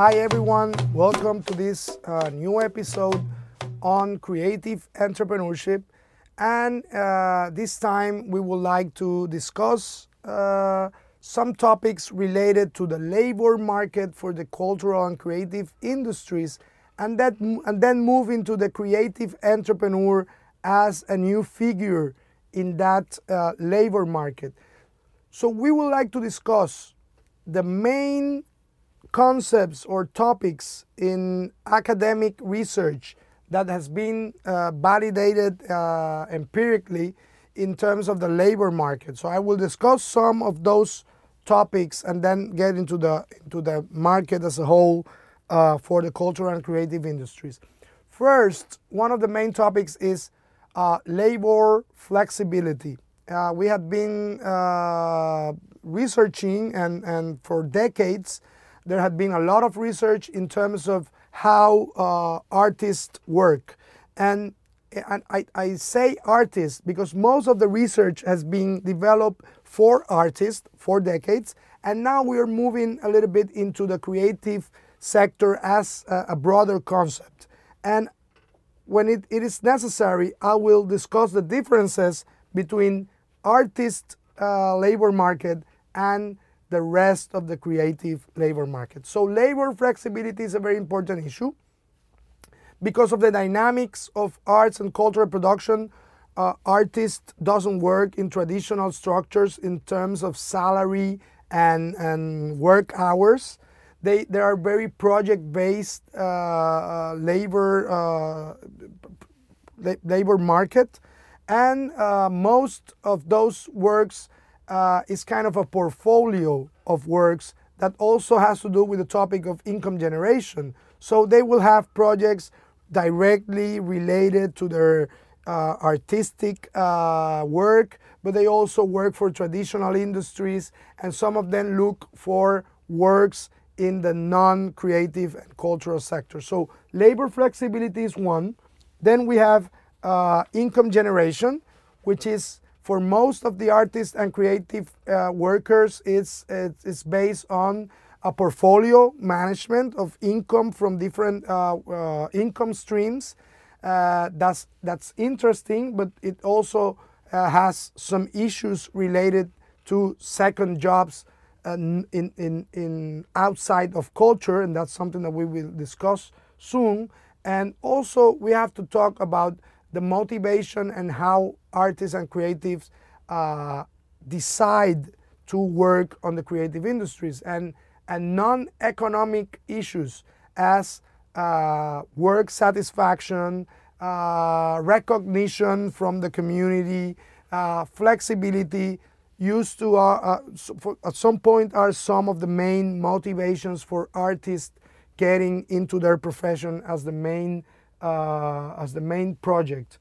Hi, everyone. Welcome to this uh, new episode on creative entrepreneurship. And uh, this time we would like to discuss uh, some topics related to the labor market for the cultural and creative industries, and, that, and then move into the creative entrepreneur as a new figure in that uh, labor market. So, we would like to discuss the main concepts or topics in academic research that has been uh, validated uh, empirically in terms of the labor market. So I will discuss some of those topics and then get into the into the market as a whole uh, for the cultural and creative industries. First, one of the main topics is uh, labor flexibility. Uh, we have been uh, researching and, and for decades there had been a lot of research in terms of how uh, artists work. And, and I, I say artists because most of the research has been developed for artists for decades. And now we are moving a little bit into the creative sector as a, a broader concept. And when it, it is necessary, I will discuss the differences between artist uh, labor market and the rest of the creative labor market. So labor flexibility is a very important issue because of the dynamics of arts and cultural production. Uh, artist doesn't work in traditional structures in terms of salary and, and work hours. They, they are very project-based uh, uh, labor uh, labor market, and uh, most of those works uh, is kind of a portfolio of works that also has to do with the topic of income generation. So they will have projects directly related to their uh, artistic uh, work, but they also work for traditional industries, and some of them look for works in the non creative and cultural sector. So, labor flexibility is one. Then we have uh, income generation, which is for most of the artists and creative uh, workers, it's, it's based on a portfolio management of income from different uh, uh, income streams. Uh, that's, that's interesting, but it also uh, has some issues related to second jobs uh, in, in, in outside of culture, and that's something that we will discuss soon. And also, we have to talk about the motivation and how artists and creatives uh, decide to work on the creative industries and, and non-economic issues as uh, work satisfaction, uh, recognition from the community, uh, flexibility. Used to uh, uh, for, at some point are some of the main motivations for artists getting into their profession as the main uh, as the main project.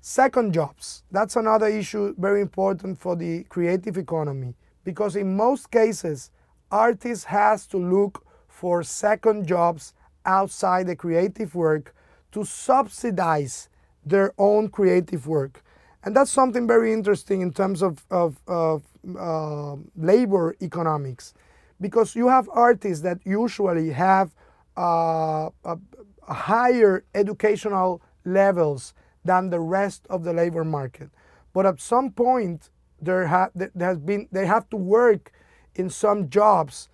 Second jobs, that's another issue very important for the creative economy because in most cases, artists has to look for second jobs outside the creative work to subsidize their own creative work. And that's something very interesting in terms of, of, of uh, labor economics because you have artists that usually have uh, a, higher educational levels than the rest of the labor market. But at some point, there, ha- there has been they have to work in some jobs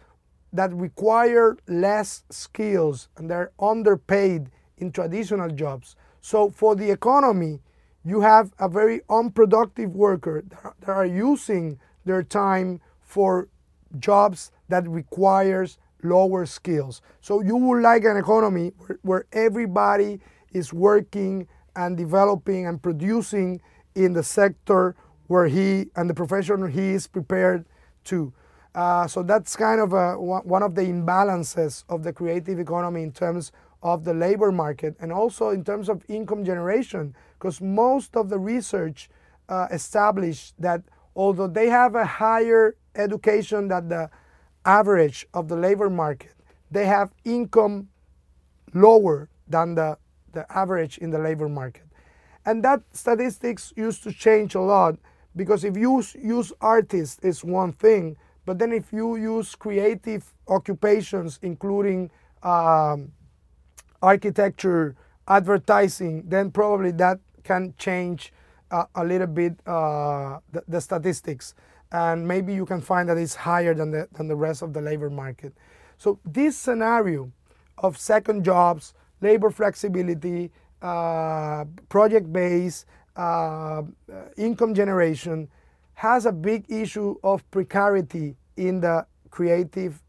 that require less skills and they're underpaid in traditional jobs. So for the economy, you have a very unproductive worker that are using their time for jobs that requires lower skills. So you would like an economy where, where everybody is working and developing and producing in the sector where he and the profession he is prepared to. Uh, so that's kind of a, one of the imbalances of the creative economy in terms of the labor market and also in terms of income generation, because most of the research uh, established that although they have a higher education than the average of the labor market, they have income lower than the, the average in the labor market. And that statistics used to change a lot because if you use artists is one thing, But then if you use creative occupations, including um, architecture, advertising, then probably that can change uh, a little bit uh, the, the, statistics. And maybe you can find that it's higher than the, than the rest of the labor market. So this scenario of second jobs, labor flexibility, uh, project based, uh, income generation has a big issue of precarity in the creative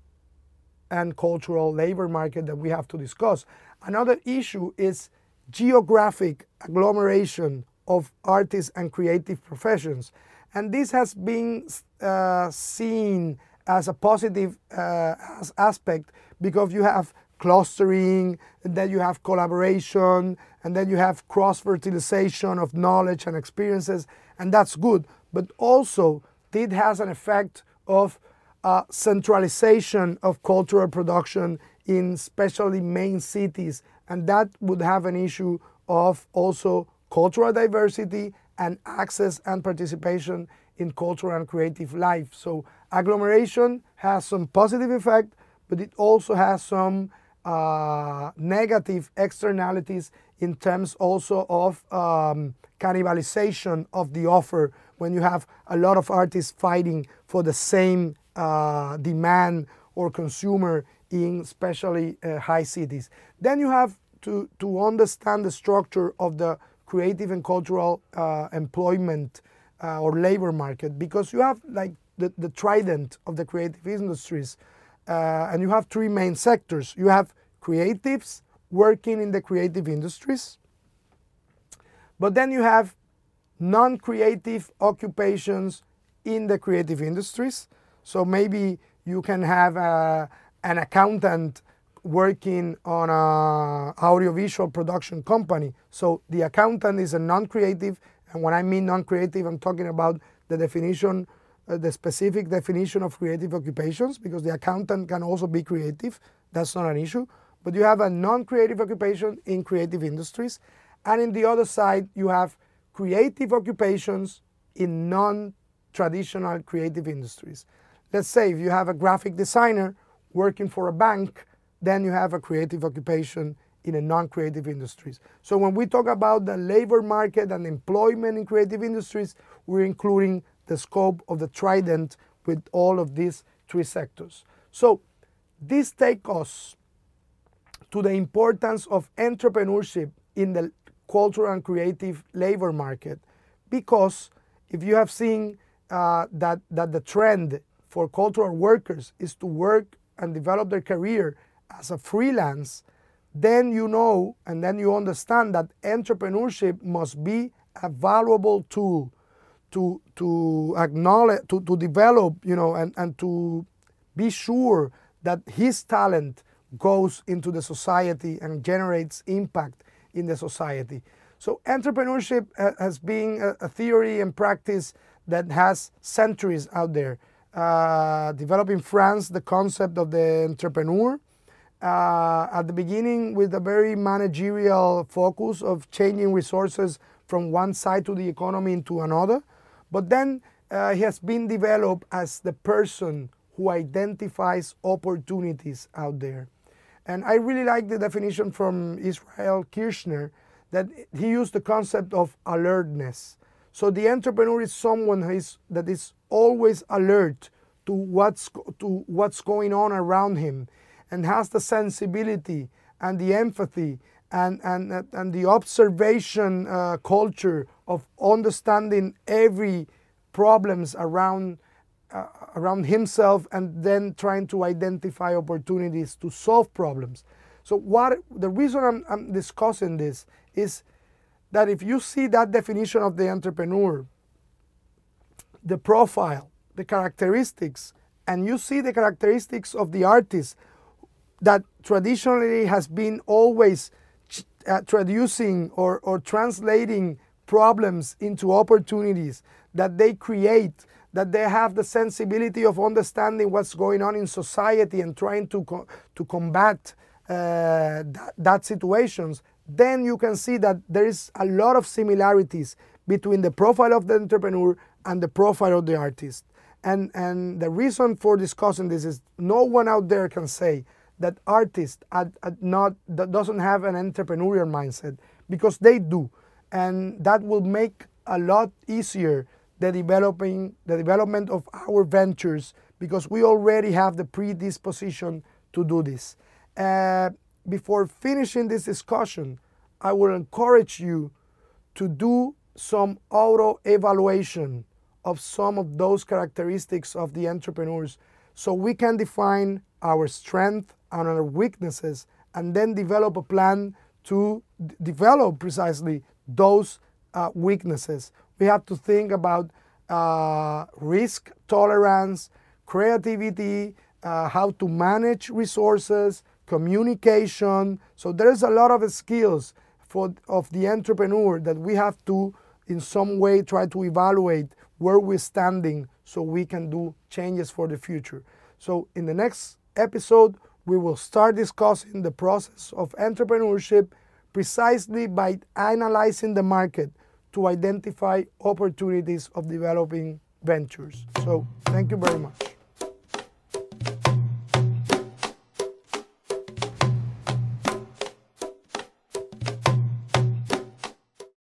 and cultural labor market that we have to discuss. Another issue is geographic agglomeration of artists and creative professions. And this has been uh, seen as a positive uh, aspect because you have clustering, and then you have collaboration, and then you have cross fertilization of knowledge and experiences, and that's good. But also, it has an effect of uh, centralization of cultural production in especially main cities, and that would have an issue of also cultural diversity and access and participation in cultural and creative life. So agglomeration has some positive effect, but it also has some uh, negative externalities in terms also of um, cannibalization of the offer when you have a lot of artists fighting for the same uh, demand or consumer in especially uh, high cities. Then you have to, to understand the structure of the creative and cultural uh, employment uh, or labor market because you have like the, the trident of the creative industries uh, and you have three main sectors. You have creatives working in the creative industries, but then you have non-creative occupations in the creative industries. So maybe you can have a, uh, an accountant working on a audiovisual production company. So the accountant is a non-creative, and when I mean non-creative, I'm talking about the definition, uh, the specific definition of creative occupations, because the accountant can also be creative. That's not an issue. But you have a non-creative occupation in creative industries, and in the other side, you have creative occupations in non-traditional creative industries. Let's say if you have a graphic designer working for a bank then you have a creative occupation in a non-creative industries. So when we talk about the labor market and employment in creative industries, we're including the scope of the trident with all of these three sectors. So this takes us to the importance of entrepreneurship in the cultural and creative labor market because if you have seen uh, that, that the trend for cultural workers is to work and develop their career as a freelance, then you know and then you understand that entrepreneurship must be a valuable tool to to acknowledge to, to develop you know and, and to be sure that his talent goes into the society and generates impact in the society. So entrepreneurship has been a, theory and practice that has centuries out there. Uh, developed in france the concept of the entrepreneur uh, at the beginning with a very managerial focus of changing resources from one side to the economy into another. But then uh, he has been developed as the person who identifies opportunities out there. And I really like the definition from Israel Kirzner that he used the concept of alertness. So the entrepreneur is someone that is always alert to what's, to what's going on around him and has the sensibility and the empathy and, and, and the observation uh, culture of understanding every problems around uh, around himself and then trying to identify opportunities to solve problems. So what the reason I'm, I'm discussing this is that if you see that definition of the entrepreneur, the profile, the characteristics, and you see the characteristics of the artist that traditionally has been always uh, traducing or, or translating problems into opportunities that they create that they have the sensibility of understanding what's going on in society and trying to, co to combat uh, that, that situations, then you can see that there is a lot of similarities between the profile of the entrepreneur and the profile of the artist. And, and the reason for discussing this is no one out there can say that artists not, that doesn't have an entrepreneurial mindset because they do. And that will make a lot easier the developing the development of our ventures because we already have the predisposition to do this. Uh, before finishing this discussion, I will encourage you to do some auto evaluation of some of those characteristics of the entrepreneurs so we can define our strength and our weaknesses and then develop a plan to develop precisely those uh, weaknesses. We have to think about uh, risk tolerance, creativity, uh, how to manage resources, communication. So there's a lot of skills for of the entrepreneur that we have to in some way try to evaluate where we're standing so we can do changes for the future. So in the next episode, we will start discussing the process of entrepreneurship precisely by analyzing the market to identify opportunities of developing ventures. So thank you very much.